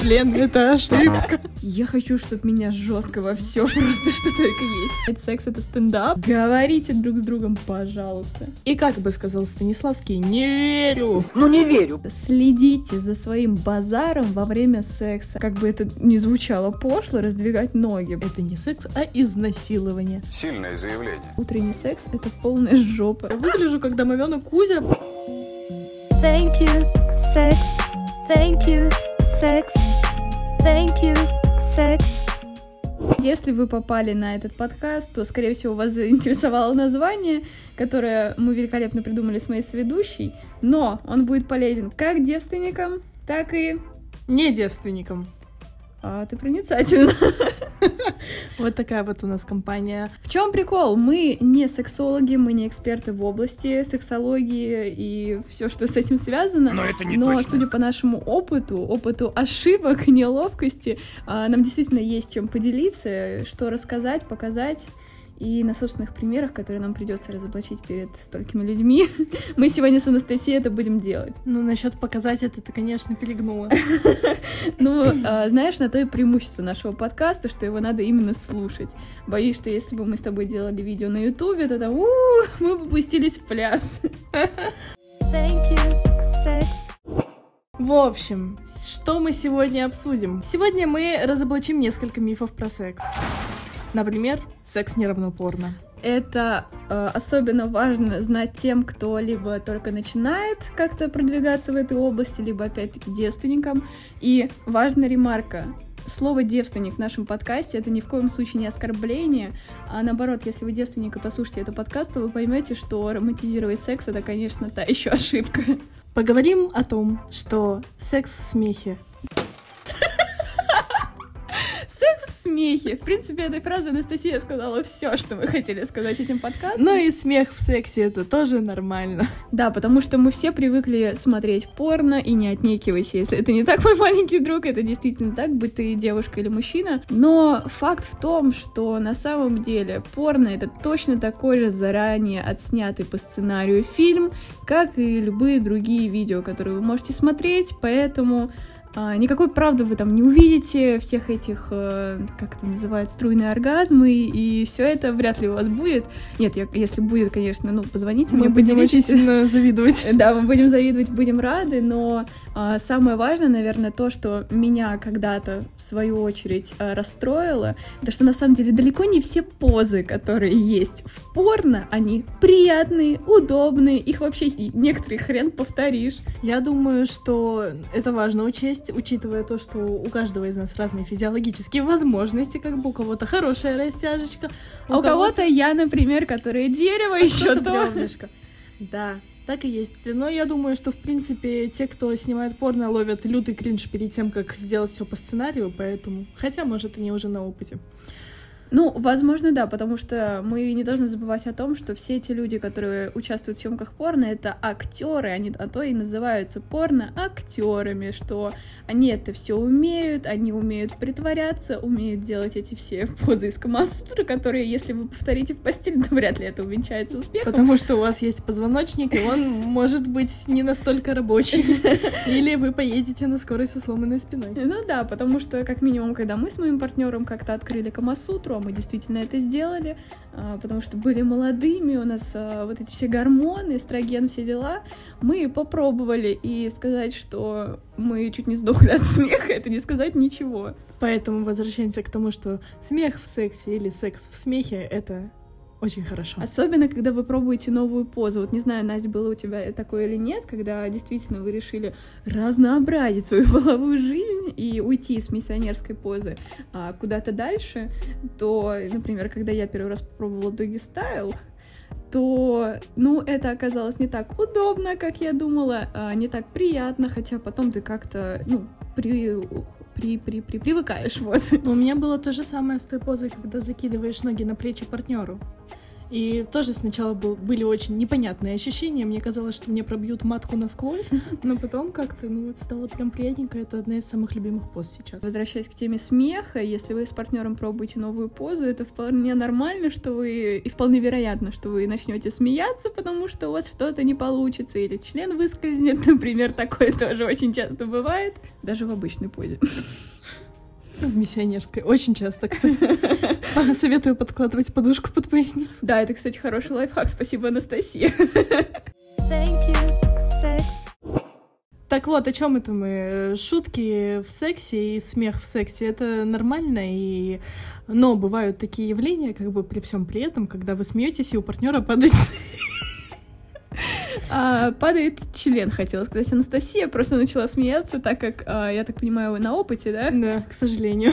член — это ошибка. Я хочу, чтобы меня жестко во все просто что только есть. Секс — это стендап. Говорите друг с другом, пожалуйста. И как бы сказал Станиславский, не верю. Ну не верю. Следите за своим базаром во время секса. Как бы это ни звучало пошло, раздвигать ноги. Это не секс, а изнасилование. Сильное заявление. Утренний секс — это полная жопа. Я выгляжу, как домовенок Кузя. Thank you, sex. Thank you, sex. Thank you, sex. Если вы попали на этот подкаст, то, скорее всего, вас заинтересовало название, которое мы великолепно придумали с моей соведущей, но он будет полезен как девственникам, так и... Не девственником. А, ты проницательна. Вот такая вот у нас компания. В чем прикол? Мы не сексологи, мы не эксперты в области сексологии и все, что с этим связано. Но это не Но, точно. судя по нашему опыту, опыту ошибок, неловкости, а, нам действительно есть чем поделиться, что рассказать, показать. И на собственных примерах, которые нам придется разоблачить перед столькими людьми, мы сегодня с Анастасией это будем делать. Ну, насчет показать это ты, конечно, перегнула. Ну, а, знаешь, на то и преимущество нашего подкаста, что его надо именно слушать. Боюсь, что если бы мы с тобой делали видео на Ютубе, то там мы бы пустились в пляс. Thank you, sex. В общем, что мы сегодня обсудим? Сегодня мы разоблачим несколько мифов про секс. Например, секс не равно порно. Это э, особенно важно знать тем, кто либо только начинает как-то продвигаться в этой области, либо опять-таки девственникам. И важная ремарка. Слово девственник в нашем подкасте это ни в коем случае не оскорбление, а наоборот, если вы девственник и послушаете этот подкаст, то вы поймете, что романтизировать секс это, конечно, та еще ошибка. Поговорим о том, что секс в смехе. Смехе. В принципе, этой фразой Анастасия сказала все, что мы хотели сказать этим подкастом. Ну и смех в сексе это тоже нормально. Да, потому что мы все привыкли смотреть порно, и не отнекивайся, если это не так, мой маленький друг, это действительно так, будь ты девушка или мужчина. Но факт в том, что на самом деле порно это точно такой же заранее отснятый по сценарию фильм, как и любые другие видео, которые вы можете смотреть, поэтому никакой правды вы там не увидите, всех этих, э, как это называют, струйные оргазмы, и все это вряд ли у вас будет. Нет, я- если будет, конечно, ну, позвоните Мы мне, будем очень сильно завидовать. Да, мы будем завидовать, будем рады, но а, самое важное, наверное, то, что меня когда-то, в свою очередь, а, расстроило, это что на самом деле далеко не все позы, которые есть в порно, они приятные, удобные, их вообще некоторые хрен повторишь. Я думаю, что это важно учесть, учитывая то, что у каждого из нас разные физиологические возможности, как бы у кого-то хорошая растяжечка, А у кого-то я, например, которая дерево, а еще то. бревнышко. Да, так и есть. Но я думаю, что, в принципе, те, кто снимает порно, ловят лютый кринж перед тем, как сделать все по сценарию, поэтому... Хотя, может, они уже на опыте. Ну, возможно, да, потому что мы не должны забывать о том, что все эти люди, которые участвуют в съемках порно, это актеры, они а то и называются порно актерами, что они это все умеют, они умеют притворяться, умеют делать эти все позы из Камасутры, которые, если вы повторите в постели, то вряд ли это увенчается успехом. Потому что у вас есть позвоночник, и он может быть не настолько рабочий. Или вы поедете на скорой со сломанной спиной. Ну да, потому что, как минимум, когда мы с моим партнером как-то открыли Камасутру, мы действительно это сделали, а, потому что были молодыми, у нас а, вот эти все гормоны, эстроген, все дела, мы попробовали, и сказать, что мы чуть не сдохли от смеха, это не сказать ничего. Поэтому возвращаемся к тому, что смех в сексе или секс в смехе — это очень хорошо. Особенно, когда вы пробуете новую позу. Вот не знаю, Настя, было у тебя такое или нет, когда действительно вы решили разнообразить свою половую жизнь и уйти с миссионерской позы а, куда-то дальше, то, например, когда я первый раз попробовала доги стайл, то, ну, это оказалось не так удобно, как я думала, а, не так приятно, хотя потом ты как-то, ну, при, при, при, при, привыкаешь, вот. У меня было то же самое с той позой, когда закидываешь ноги на плечи партнеру. И тоже сначала был, были очень непонятные ощущения. Мне казалось, что мне пробьют матку насквозь, но потом как-то, ну, вот стало прям приятненько. Это одна из самых любимых поз сейчас. Возвращаясь к теме смеха, если вы с партнером пробуете новую позу, это вполне нормально, что вы, и вполне вероятно, что вы начнете смеяться, потому что у вас что-то не получится, или член выскользнет, например, такое тоже очень часто бывает, даже в обычной позе. В миссионерской. Очень часто, кстати. Советую подкладывать подушку под поясницу. Да, это, кстати, хороший лайфхак. Спасибо, Анастасия. Thank you, sex. Так вот, о чем это мы? Шутки в сексе и смех в сексе это нормально, и но бывают такие явления, как бы при всем при этом, когда вы смеетесь, и у партнера падает А, падает член, хотела сказать. Анастасия просто начала смеяться, так как, а, я так понимаю, вы на опыте, да? Да, к сожалению.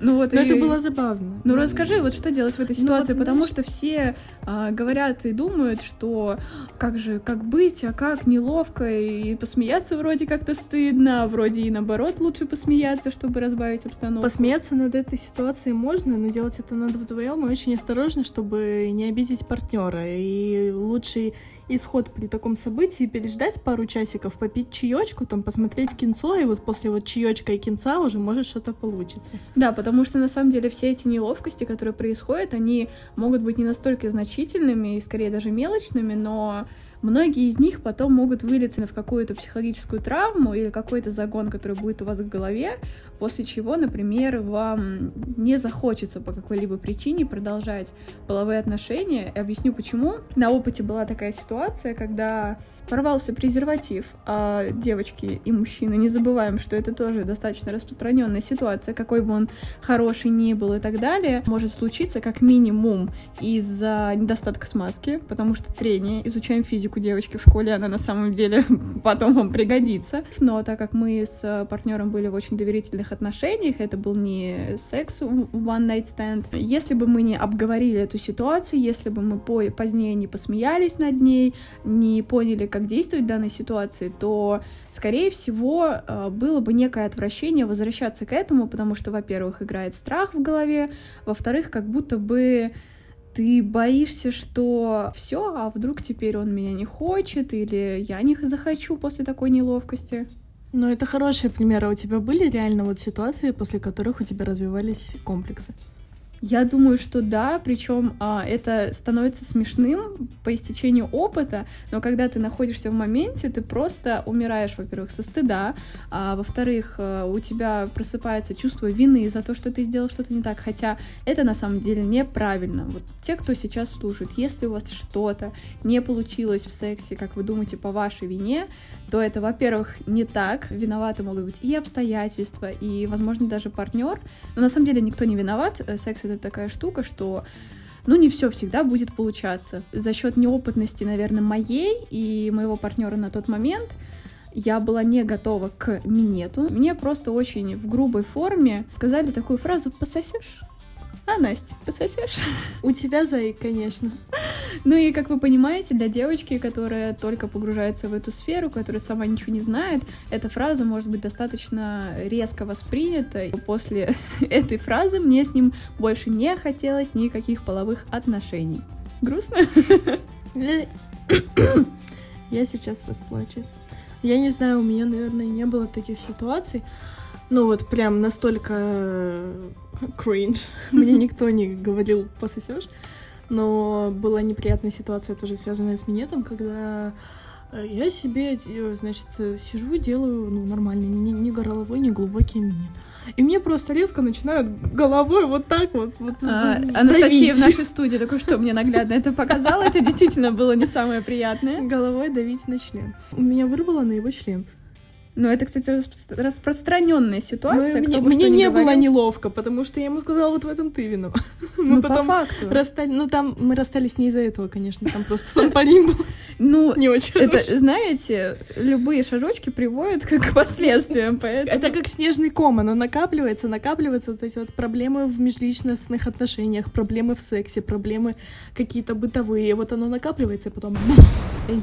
Ну вот Но и- это было забавно. Ну расскажи, вот что делать в этой Ну, ситуации, вот потому знаешь- что все а, говорят и думают, что как же, как быть, а как неловко, и посмеяться вроде как-то стыдно, а вроде и наоборот лучше посмеяться, чтобы разбавить обстановку. Посмеяться над этой ситуацией можно, но делать это надо вдвоем и очень осторожно, чтобы не обидеть партнера. И лучший исход при таком событии переждать пару часиков, попить чаечку, там посмотреть кинцо, и вот после вот чаечка и кинца уже может что-то получится. Да, потому что на самом деле все эти неловкости, которые происходят, они могут быть не настолько значительными и скорее даже мелочными, но многие из них потом могут вылиться в какую-то психологическую травму или какой-то загон, который будет у вас в голове, после чего, например, вам не захочется по какой-либо причине продолжать половые отношения. И объясню почему. На опыте была такая ситуация, когда порвался презерватив, а девочки и мужчины, не забываем, что это тоже достаточно распространенная ситуация, какой бы он хороший ни был и так далее, может случиться как минимум из-за недостатка смазки, потому что трение, изучаем физику девочки в школе, она на самом деле потом вам пригодится. Но так как мы с партнером были в очень доверительных отношениях, это был не секс one night stand, если бы мы не обговорили эту ситуацию, если бы мы по- позднее не посмеялись над ней, не поняли, как действовать в данной ситуации, то, скорее всего, э, было бы некое отвращение возвращаться к этому, потому что, во-первых, играет страх в голове, во-вторых, как будто бы ты боишься, что все, а вдруг теперь он меня не хочет, или я не захочу после такой неловкости. Но это хорошие примеры. А У тебя были реально вот ситуации, после которых у тебя развивались комплексы? Я думаю, что да, причем а, это становится смешным по истечению опыта, но когда ты находишься в моменте, ты просто умираешь, во-первых, со стыда, а во-вторых, а, у тебя просыпается чувство вины за то, что ты сделал что-то не так, хотя это на самом деле неправильно. Вот те, кто сейчас слушает, если у вас что-то не получилось в сексе, как вы думаете, по вашей вине, то это, во-первых, не так, виноваты могут быть и обстоятельства, и, возможно, даже партнер, но на самом деле никто не виноват, Э, секс это такая штука, что ну, не все всегда будет получаться. За счет неопытности, наверное, моей и моего партнера на тот момент я была не готова к минету. Мне просто очень в грубой форме сказали такую фразу «пососешь?» А, Настя, пососешь? У тебя, Зай, конечно. Ну и, как вы понимаете, для девочки, которая только погружается в эту сферу, которая сама ничего не знает, эта фраза может быть достаточно резко воспринята. После этой фразы мне с ним больше не хотелось никаких половых отношений. Грустно? Я сейчас расплачусь. Я не знаю, у меня, наверное, не было таких ситуаций. Ну вот прям настолько э, кринж. Мне никто не говорил пососешь. Но была неприятная ситуация, тоже связанная с минетом, когда э, я себе, э, значит, э, сижу, делаю, ну, нормально, не, не горловой, не глубокий минет. И мне просто резко начинают головой вот так вот, вот А, давить. Анастасия в нашей студии только что мне наглядно это показала. Это действительно было не самое приятное. головой давить на член. Меня вырвало на его член. Но это, кстати, распро- распространенная ситуация. Ну, мне бы мне не было говорил. неловко, потому что я ему сказала, вот в этом ты виноват. Мы Ну, по потом факту. расстались. Ну, там мы расстались не из-за этого, конечно. Там просто санпарин был Ну, не очень это, хороший. знаете, любые шажочки приводят к последствиям, поэтому... Это как снежный ком, оно накапливается, накапливаются вот эти вот проблемы в межличностных отношениях, проблемы в сексе, проблемы какие-то бытовые. Вот оно накапливается, и потом...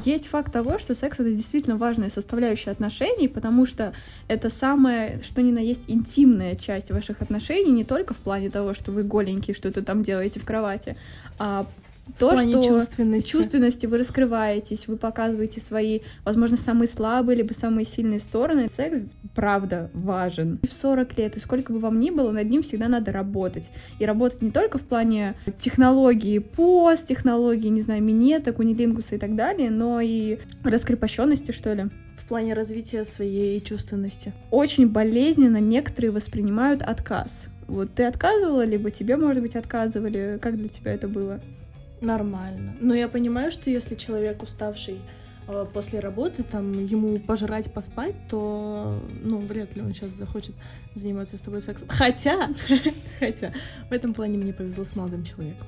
Есть факт того, что секс — это действительно важная составляющая отношений, потому что это самая, что ни на есть, интимная часть ваших отношений, не только в плане того, что вы голенькие, что-то там делаете в кровати, а В то, что чувственности. чувственности вы раскрываетесь, вы показываете свои, возможно, самые слабые либо самые сильные стороны. Секс, правда, важен. И в 40 лет, и сколько бы вам ни было, над ним всегда надо работать. И работать не только в плане технологии пост, технологии, не знаю, минета, кунилингуса и так далее, но и раскрепощенности, что ли. Плане развития своей чувственности. Очень болезненно некоторые воспринимают отказ. Вот ты отказывала, либо тебе, может быть, отказывали. Как для тебя это было? Нормально. Но я понимаю, что если человек уставший э, после работы, там, ему пожрать, поспать, то, ну, вряд ли он сейчас захочет заниматься с тобой сексом. Хотя, хотя, в этом плане мне повезло с молодым человеком.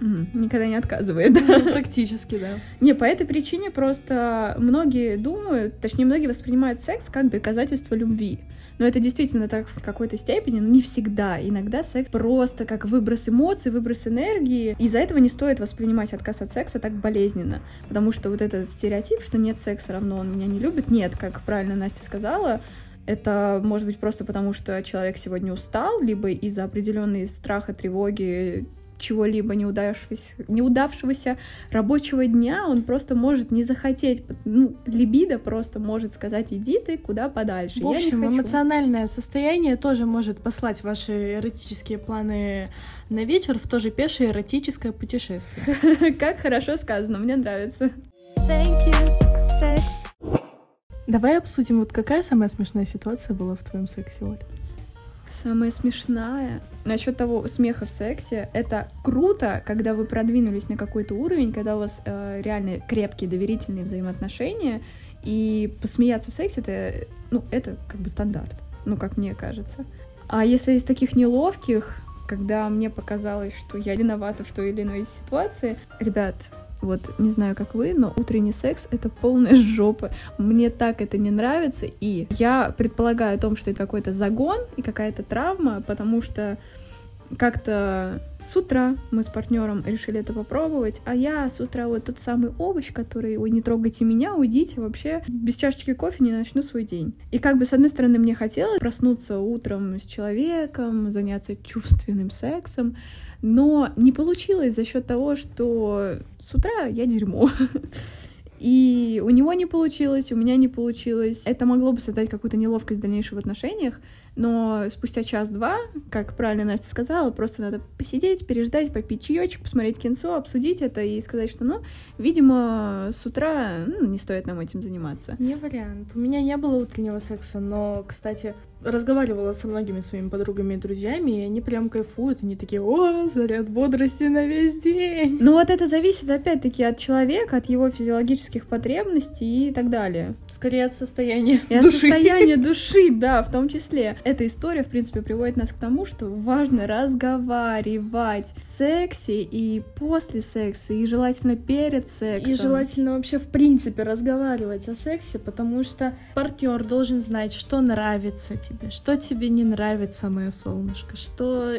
Никогда не отказывает. Ну, Практически, да. Не, по этой причине просто многие думают, точнее, многие воспринимают секс как доказательство любви. Но это действительно так в какой-то степени, но не всегда. Иногда секс просто как выброс эмоций, выброс энергии. Из-за этого не стоит воспринимать отказ от секса так болезненно. Потому что вот этот стереотип, что нет секса равно он меня не любит, нет, как правильно Настя сказала, это может быть просто потому, что человек сегодня устал, либо из-за определенной страха, тревоги, чего-либо неудавшегося, неудавшегося рабочего дня, он просто может не захотеть, ну, либидо просто может сказать, иди ты куда подальше, В общем, хочу». эмоциональное состояние тоже может послать ваши эротические планы на вечер в то же пешее эротическое путешествие. Как хорошо сказано, мне нравится. Thank you, sex. Давай обсудим, вот какая самая смешная ситуация была в твоем сексе, Оль? Самое смешное насчет того смеха в сексе, это круто, когда вы продвинулись на какой-то уровень, когда у вас э, реально крепкие доверительные взаимоотношения, и посмеяться в сексе это, ну, это как бы стандарт, ну, как мне кажется. А если из таких неловких, когда мне показалось, что я виновата в той или иной ситуации, ребят, вот не знаю, как вы, но утренний секс — это полная жопа. Мне так это не нравится, и я предполагаю о том, что это какой-то загон и какая-то травма, потому что как-то с утра мы с партнером решили это попробовать, а я с утра вот тот самый овощ, который, ой, не трогайте меня, уйдите, вообще без чашечки кофе не начну свой день. И как бы, с одной стороны, мне хотелось проснуться утром с человеком, заняться чувственным сексом, но не получилось за счет того, что с утра я дерьмо. И у него не получилось, у меня не получилось. Это могло бы создать какую-то неловкость в дальнейшем в отношениях, но спустя час-два, как правильно Настя сказала, просто надо посидеть, переждать, попить чаечек, посмотреть кинцо, обсудить это и сказать, что, ну, видимо, с утра ну, не стоит нам этим заниматься. Не вариант. У меня не было утреннего секса, но, кстати, разговаривала со многими своими подругами и друзьями, и они прям кайфуют, они такие, о, заряд бодрости на весь день. Ну вот это зависит опять-таки от человека, от его физиологических потребностей и так далее. Скорее от состояния И от души. состояния души, да, в том числе. Эта история, в принципе, приводит нас к тому, что важно разговаривать в сексе и после секса, и желательно перед сексом. И желательно вообще в принципе разговаривать о сексе, потому что партнер должен знать, что нравится тебе, что тебе не нравится, мое солнышко, что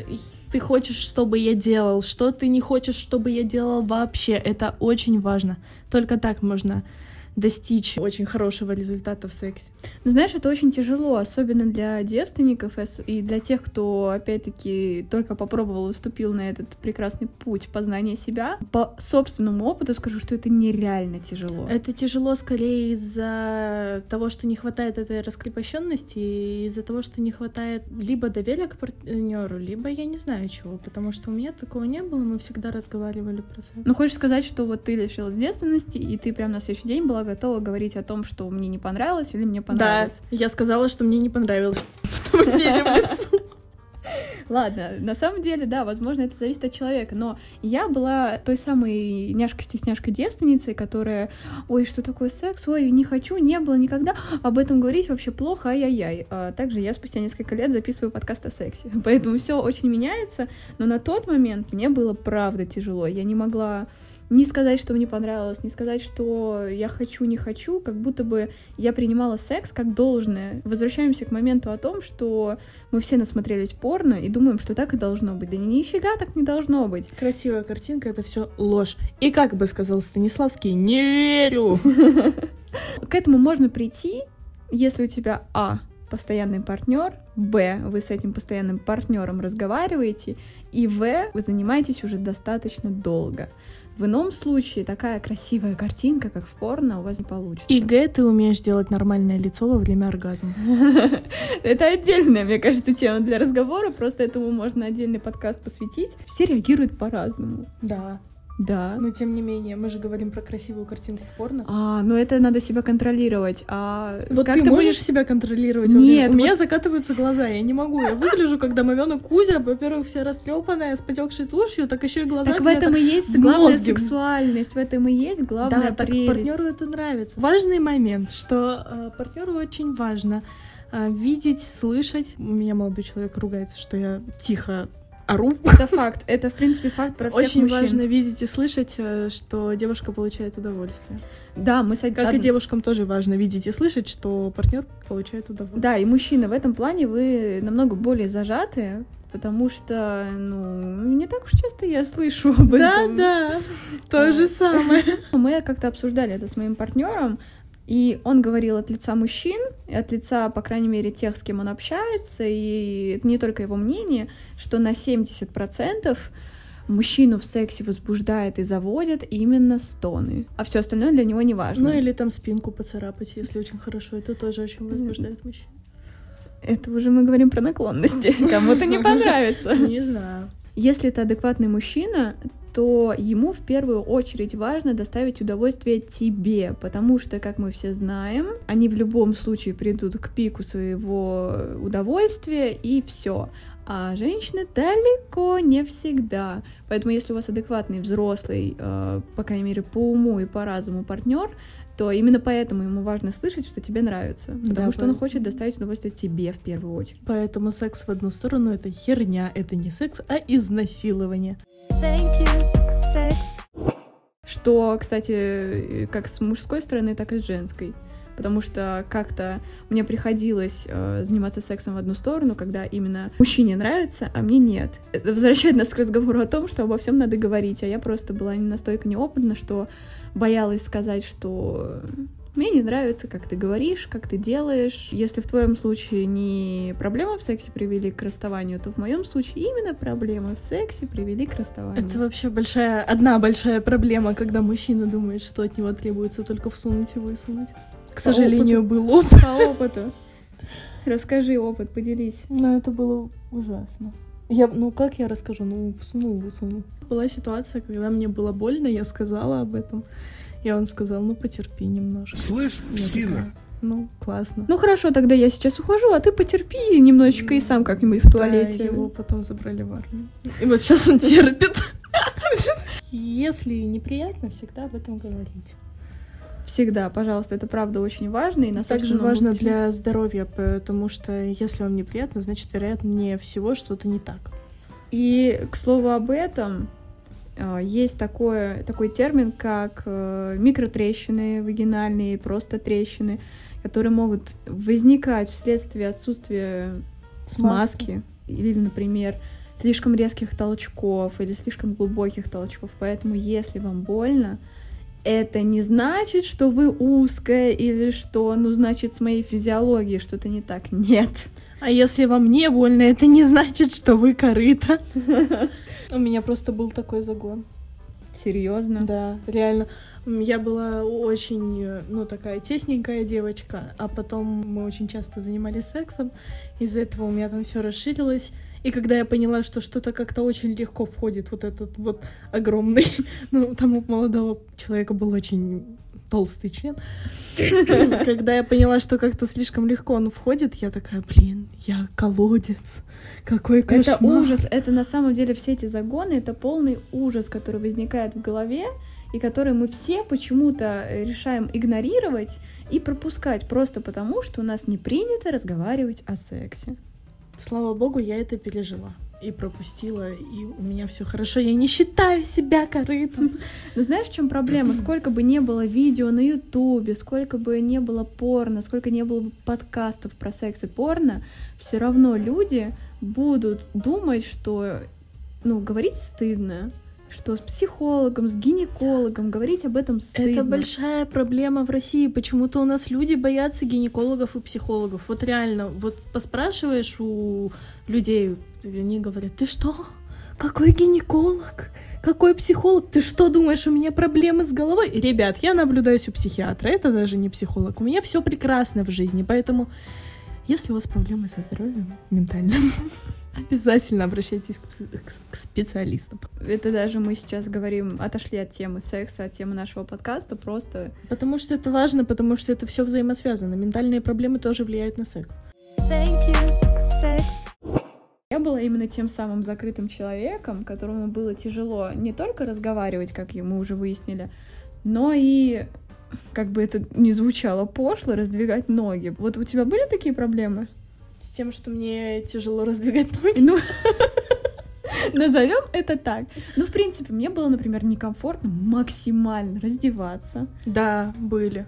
ты хочешь, чтобы я делал, что ты не хочешь, чтобы я делал вообще. Это очень важно. Только так можно достичь очень хорошего результата в сексе. Ну, знаешь, это очень тяжело, особенно для девственников и для тех, кто, опять-таки, только попробовал и вступил на этот прекрасный путь познания себя. По собственному опыту скажу, что это нереально тяжело. Это тяжело скорее из-за того, что не хватает этой раскрепощенности, и из-за того, что не хватает либо доверия к партнеру, либо я не знаю чего, потому что у меня такого не было, мы всегда разговаривали про секс. Ну, хочешь сказать, что вот ты лишилась девственности, и ты прям на следующий день была готова говорить о том, что мне не понравилось или мне да, понравилось? я сказала, что мне не понравилось. Мы едем в лесу. Ладно, на самом деле, да, возможно, это зависит от человека, но я была той самой няшка-стесняшка девственницей, которая, ой, что такое секс, ой, не хочу, не было никогда, об этом говорить вообще плохо, ай-яй-яй. А также я спустя несколько лет записываю подкаст о сексе, поэтому все очень меняется, но на тот момент мне было правда тяжело, я не могла не сказать, что мне понравилось, не сказать, что я хочу, не хочу, как будто бы я принимала секс как должное. Возвращаемся к моменту о том, что мы все насмотрелись порно и думаем, что так и должно быть. Да ни- нифига так не должно быть. Красивая картинка — это все ложь. И как бы сказал Станиславский, не верю. К этому можно прийти, если у тебя, а, постоянный партнер, б, вы с этим постоянным партнером разговариваете, и в, вы занимаетесь уже достаточно долго. В ином случае такая красивая картинка, как в порно, у вас не получится. И Г, ты умеешь делать нормальное лицо во время оргазма. Это отдельная, мне кажется, тема для разговора, просто этому можно отдельный подкаст посвятить. Все реагируют по-разному. Да. Да. Но тем не менее, мы же говорим про красивую картинку в порно. А, ну это надо себя контролировать. А Вот как ты можешь будешь- себя контролировать? Нет, у меня вот- закатываются глаза, я не могу. Я выгляжу, как домовенок Кузя, во-первых, вся растрепанная, с потекшей тушью, так еще и глаза. Так в этом и есть главная сексуальность, в этом и есть главная Да, прелесть. партнеру это нравится. Важный момент, что партнеру очень важно э, видеть, слышать. У меня молодой человек ругается, что я тихо ору. Это факт. Это, в принципе, факт про всех Очень мужчин. важно видеть и слышать, э, что девушка получает удовольствие. Да, мы с Как и девушкам тоже важно видеть и слышать, что партнер получает удовольствие. Да, и мужчины в этом плане вы намного более зажаты, потому что, ну, не так уж часто я слышу об Да, этом. да, то же самое. Мы как-то обсуждали это с моим партнером, и он говорил от лица мужчин, от лица, по крайней мере, тех, с кем он общается, и это не только его мнение, что на 70% мужчину в сексе возбуждает и заводят именно стоны, а все остальное для него не важно. Ну или там спинку поцарапать, если очень хорошо. Это тоже очень возбуждает мужчин. Это уже мы говорим про наклонности. Кому-то не понравится. Не знаю. Если это адекватный мужчина, то ему в первую очередь важно доставить удовольствие тебе, потому что, как мы все знаем, они в любом случае придут к пику своего удовольствия и все. А женщины далеко не всегда. Поэтому, если у вас адекватный взрослый, э, по крайней мере, по уму и по разуму партнер, то именно поэтому ему важно слышать, что тебе нравится. Потому Да, что он хочет доставить удовольствие тебе в первую очередь. Поэтому секс в одну сторону это херня, это не секс, а изнасилование. Thank you, sex. Что, кстати, э, как с мужской стороны, так и с женской. Потому что как-то мне приходилось э, заниматься сексом в одну сторону, когда именно мужчине нравится, а мне нет. Это возвращает нас к разговору о том, что обо всем надо говорить. А я просто была не настолько неопытна, что боялась сказать, что мне не нравится, как ты говоришь, как ты делаешь. Если в твоем случае не проблемы в сексе привели к расставанию, то в моем случае именно проблемы в сексе привели к расставанию. Это вообще большая, одна большая проблема, когда мужчина думает, что от него требуется только всунуть и высунуть. К сожалению, был опыт. По опыту. Расскажи опыт, поделись. Но это было ужасно. Я, ну как я расскажу? Ну, всунул, высунул. Была ситуация, когда мне было больно, я сказала об этом. И он сказал, ну потерпи немножко. Слышь, Я псина, такая, ну, классно. Ну хорошо, тогда я сейчас ухожу, а ты потерпи немножечко и сам как-нибудь в туалете. Да, его потом забрали в армию. И вот сейчас он терпит. Если неприятно, всегда об этом говорить. Всегда, пожалуйста, это правда очень важно. И на Также важно опыте. для здоровья, потому что если вам неприятно, значит, вероятнее всего что-то не так. И, к слову об этом, э, есть такое, такой термин, как э, микротрещины вагинальные, просто трещины, которые могут возникать вследствие отсутствия смазки или, например, слишком резких толчков или слишком глубоких толчков. Поэтому, если вам больно, это не значит, что вы узкая или что, ну, значит, с моей физиологией что-то не так. Нет. А если вам не больно, это не значит, что вы корыто. У меня просто был такой загон. Серьезно? Да, реально. Я была очень, ну, такая тесненькая девочка, а потом мы очень часто занимались сексом. Из-за этого у меня там все расширилось. И когда я поняла, что что-то как-то очень легко входит, вот этот вот огромный, ну, там у молодого человека был очень толстый член. Когда я поняла, что как-то слишком легко он входит, я такая, блин, я колодец. Какой кошмар. Это ужас, это на самом деле все эти загоны, это полный ужас, который возникает в голове, и который мы все почему-то э, решаем игнорировать и пропускать просто потому, что у нас не принято разговаривать о сексе. Слава богу, я это пережила и пропустила, и у меня все хорошо. Я не считаю себя корытом. Но знаешь, в чем проблема? Сколько бы не было видео на Ютубе, сколько бы не было порно, сколько не было бы подкастов про секс и порно, все равно люди будут думать, что ну, говорить стыдно, что с психологом, с гинекологом говорить об этом стыдно. Это большая проблема в России. Почему-то у нас люди боятся гинекологов и психологов. Вот реально, вот поспрашиваешь у людей, они говорят, ты что? Какой гинеколог? Какой психолог? Ты что думаешь, у меня проблемы с головой? Ребят, я наблюдаюсь у психиатра, это даже не психолог. У меня все прекрасно в жизни, поэтому если у вас проблемы со здоровьем ментальным, обязательно обращайтесь к, специалистам. Это даже мы сейчас говорим, отошли от темы секса, от темы нашего подкаста, просто Потому что это важно, потому что это все взаимосвязано. Ментальные проблемы тоже влияют на секс. Thank you, sex. Я была именно тем самым закрытым человеком, которому было тяжело не только разговаривать, как мы уже выяснили, но и, как бы это ни звучало пошло, раздвигать ноги. Вот у тебя были такие проблемы? С тем, что мне тяжело раздвигать ноги. Ну, назовем это так. Ну, в принципе, мне было, например, некомфортно максимально раздеваться. Да, были.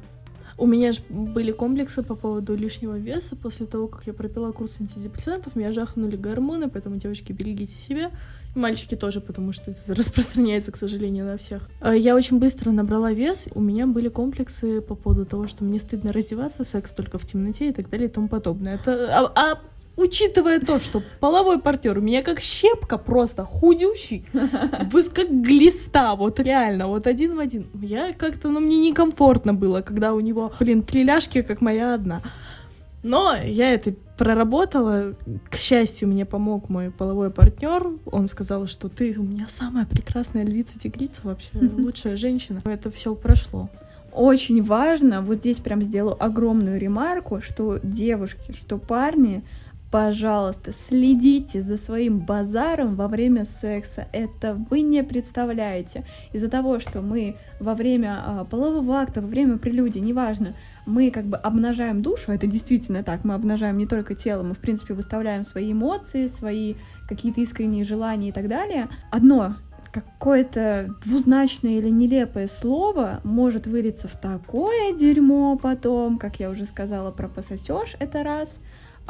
У меня же были комплексы по поводу лишнего веса. После того, как я пропила курс антидепрессантов, меня жахнули гормоны, поэтому, девочки, берегите себя. И мальчики тоже, потому что это распространяется, к сожалению, на всех. А Я очень быстро набрала вес. У меня были комплексы по поводу того, что мне стыдно раздеваться, секс только в темноте и так далее и тому подобное. Это... А, а учитывая то, что половой партнер у меня как щепка просто худющий, как глиста, вот реально, вот один в один. Я как-то, ну, мне некомфортно было, когда у него, блин, три ляжки, как моя одна. Но я это проработала. К счастью, мне помог мой половой партнер. Он сказал, что ты у меня самая прекрасная львица-тигрица, вообще лучшая женщина. Это все прошло. Очень важно, вот здесь прям сделаю огромную ремарку, что девушки, что парни, пожалуйста, следите за своим базаром во время секса. Это вы не представляете. Из-за того, что мы во время а, полового акта, во время прелюдии, неважно, мы как бы обнажаем душу, это действительно так, мы обнажаем не только тело, мы, в принципе, выставляем свои эмоции, свои какие-то искренние желания и так далее. Одно какое-то двузначное или нелепое слово может вылиться в такое дерьмо потом, как я уже сказала про пососешь, это раз.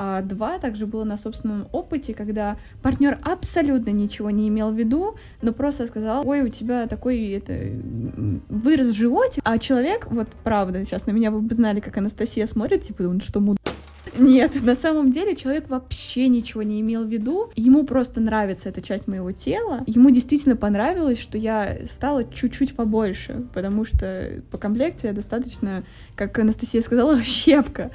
А два также было на собственном опыте, когда партнер абсолютно ничего не имел в виду, но просто сказал, ой, у тебя такой это, вырос животик, а человек, вот правда, сейчас на меня вы бы знали, как Анастасия смотрит, типа, он что, муд... Нет, на самом деле человек вообще ничего не имел в виду. Ему просто нравится эта часть моего тела. Ему действительно понравилось, что я стала чуть-чуть побольше, потому что по комплекции я достаточно, как Анастасия сказала, щепка.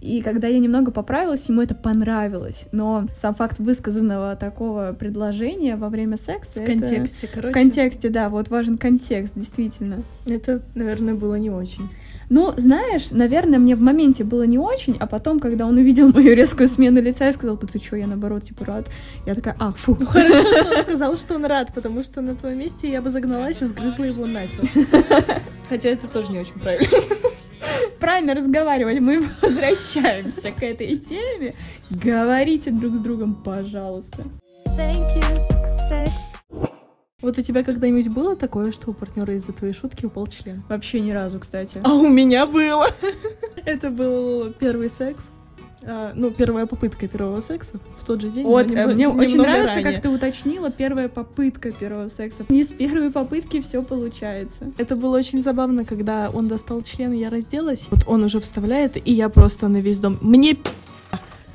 И когда я немного поправилась, ему это понравилось. Но сам факт высказанного такого предложения во время секса... В это- контексте, короче. В контексте, да, вот важен контекст, действительно. Это, наверное, было не очень. Ну, знаешь, наверное, мне в моменте было не очень, а потом, когда он увидел мою резкую смену лица и сказал, да ты чё, я наоборот, типа, рад. Я такая, а, фу. Ну хорошо, что он сказал, что он рад, потому что на твоем месте я бы загналась и сгрызла его нахер. Хотя это тоже не очень правильно. Правильно разговаривать, мы возвращаемся к этой теме. Говорите друг с другом, пожалуйста. Thank you, sex. Вот у тебя когда-нибудь было такое, что у партнера из-за твоей шутки упал член? Вообще ни разу, кстати. А у меня было. Это был первый секс. А, ну, первая попытка первого секса в тот же день. Вот, но э, нем- мне очень нравится, ранее. как ты уточнила, первая попытка первого секса. Не с первой попытки все получается. Это было очень забавно, когда он достал член, я разделась. Вот он уже вставляет, и я просто на весь дом. Мне.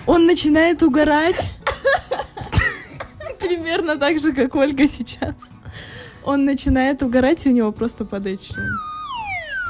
Он начинает угорать. Примерно так же, как Ольга сейчас. Он начинает угорать, и у него просто падает член.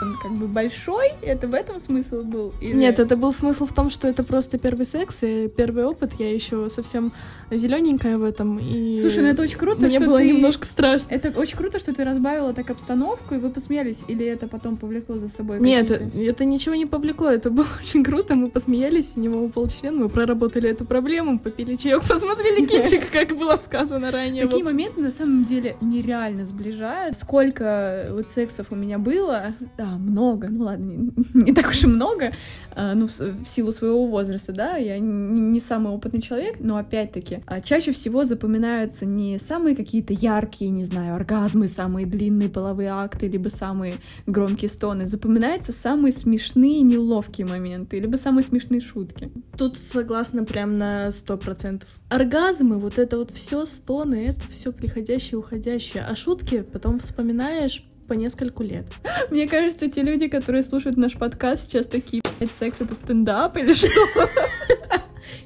Он как бы большой, это в этом смысл был? Или- Нет, это был смысл в том, что это просто первый секс и первый опыт. Я еще совсем зелененькая в этом. И Слушай, ну это очень круто, Мне что было ты- немножко страшно. Это очень круто, что ты разбавила так обстановку, и вы посмеялись, или это потом повлекло за собой Нет, какие-то- это ничего не повлекло, это было очень круто, мы посмеялись, у него упал член, мы проработали эту проблему, попили чаек, посмотрели кинчик, как было сказано ранее. Такие моменты на самом деле нереально сближают. Сколько вот сексов у меня было, да, много, ну ладно, не, не так уж и много, а, ну, в, в силу своего возраста, да, я не, не самый опытный человек, но опять-таки, а, чаще всего запоминаются не самые какие-то яркие, не знаю, оргазмы, самые длинные половые акты, либо самые громкие стоны, запоминаются самые смешные, неловкие моменты, либо самые смешные шутки. Тут согласна прям на сто процентов. оргазмы, вот это вот все стоны, это все приходящее, уходящее. А шутки потом вспоминаешь по нескольку лет. Мне кажется, те люди, которые слушают наш подкаст, сейчас такие, «Блядь, секс это стендап или что?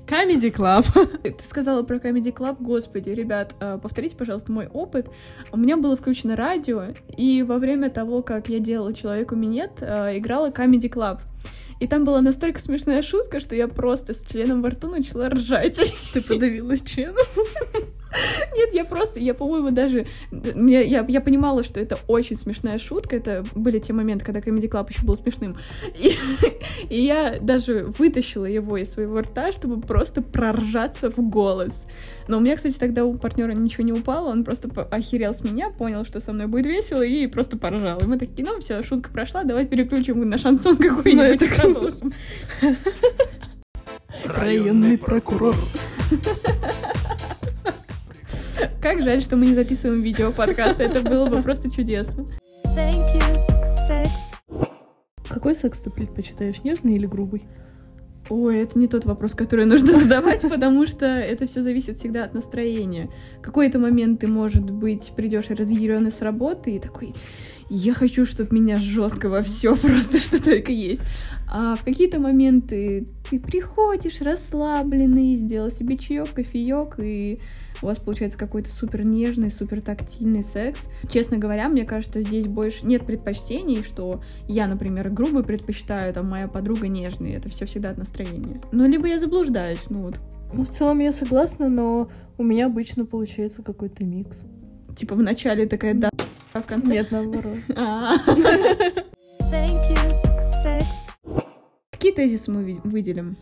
Comedy Club. Ты сказала про Comedy Club, господи, ребят, э, повторите, пожалуйста, мой опыт. У меня было включено радио, и во время того, как я делала «Человеку минет», э, играла Comedy Club. И там была настолько смешная шутка, что я просто с членом во рту начала ржать. Ты подавилась членом? Нет, я просто, я, по-моему, даже... Я, я, я понимала, что это очень смешная шутка. Это были те моменты, когда Comedy Club еще был смешным. И, и я даже вытащила его из своего рта, чтобы просто проржаться в голос. Но у меня, кстати, тогда у партнера ничего не упало, он просто охерел с меня, понял, что со мной будет весело, и просто поржал. И мы такие, ну все, шутка прошла, давай переключим на шансон какой-нибудь Ну, это и продолжим. Районный прокурор. Как жаль, что мы не записываем видео подкаста, это было бы просто чудесно. Thank you, sex. Какой секс ты предпочитаешь, нежный или грубый? Ой, это не тот вопрос, который нужно задавать, потому что это все зависит всегда от настроения. В какой-то момент ты, может быть, придешь разъяренный с работы и такой, я хочу, чтобы меня жестко во все просто что только есть. А в какие-то моменты ты приходишь расслабленный, сделал себе чаек, кофеек, и у вас получается какой-то супер нежный, супер тактильный секс. Честно говоря, мне кажется, здесь больше нет предпочтений, что я, например, грубый предпочитаю, там моя подруга нежный. Это все всегда от настроения. Ну, либо я заблуждаюсь, ну вот. Ну, в целом я согласна, но у меня обычно получается какой-то микс. Типа в начале такая да, а в конце. Нет, наоборот. А. Thank you, sex. Какие тезисы мы выделим?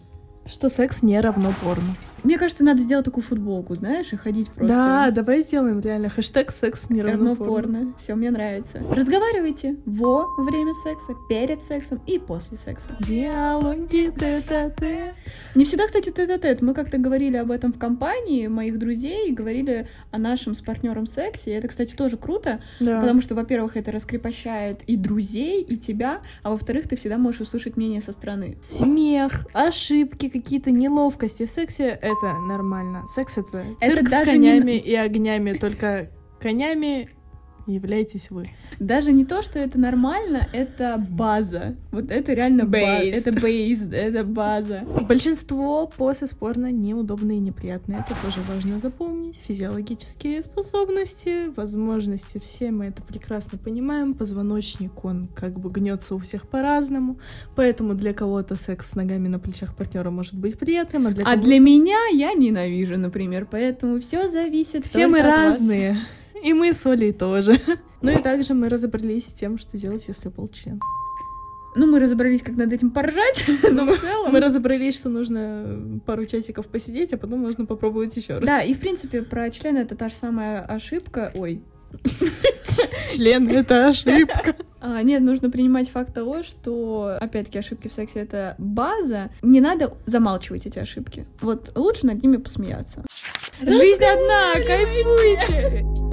Что секс не равно порно. Мне кажется, надо сделать такую футболку, знаешь, и ходить просто. Да, давай сделаем реально хэштег секс не равно Равно порно. порно. Все, мне нравится. Разговаривайте во время секса, перед сексом и после секса. Диалоги тет-а-тет. Не всегда, кстати, тет-а-тет. Мы как-то говорили об этом в компании моих друзей, говорили о нашем с партнером сексе. И это, кстати, тоже круто, Да. потому что, во-первых, это раскрепощает и друзей, и тебя, а во-вторых, ты всегда можешь услышать мнение со стороны. Смех, ошибки, какие-то неловкости в сексе — это нормально. Секс — это Это цирк с даже конями не- и огнями, только конями являетесь вы. Даже не то, что это нормально, это база. Вот это реально база. Это бейс, это база. Большинство после спорно неудобные и неприятные. Это тоже важно запомнить. Физиологические способности, возможности. Все мы это прекрасно понимаем. Позвоночник, он как бы гнется у всех по-разному. Поэтому для кого-то секс с ногами на плечах партнера может быть приятным, а для А для меня я ненавижу, например, поэтому все зависит. Все мы от вас. И мы с Олей тоже. Ну и также мы разобрались с тем, что делать, если упал член. Ну, мы разобрались, как над этим поржать, но в целом... Мы разобрались, что нужно пару часиков посидеть, а потом можно попробовать еще раз. Да, и в принципе про член это та же самая ошибка. Ой. Член — это ошибка. А, нет, нужно принимать факт того, что, опять-таки, ошибки в сексе это база. Не надо замалчивать эти ошибки. Вот лучше над ними посмеяться. Жизнь одна, кайфуйте!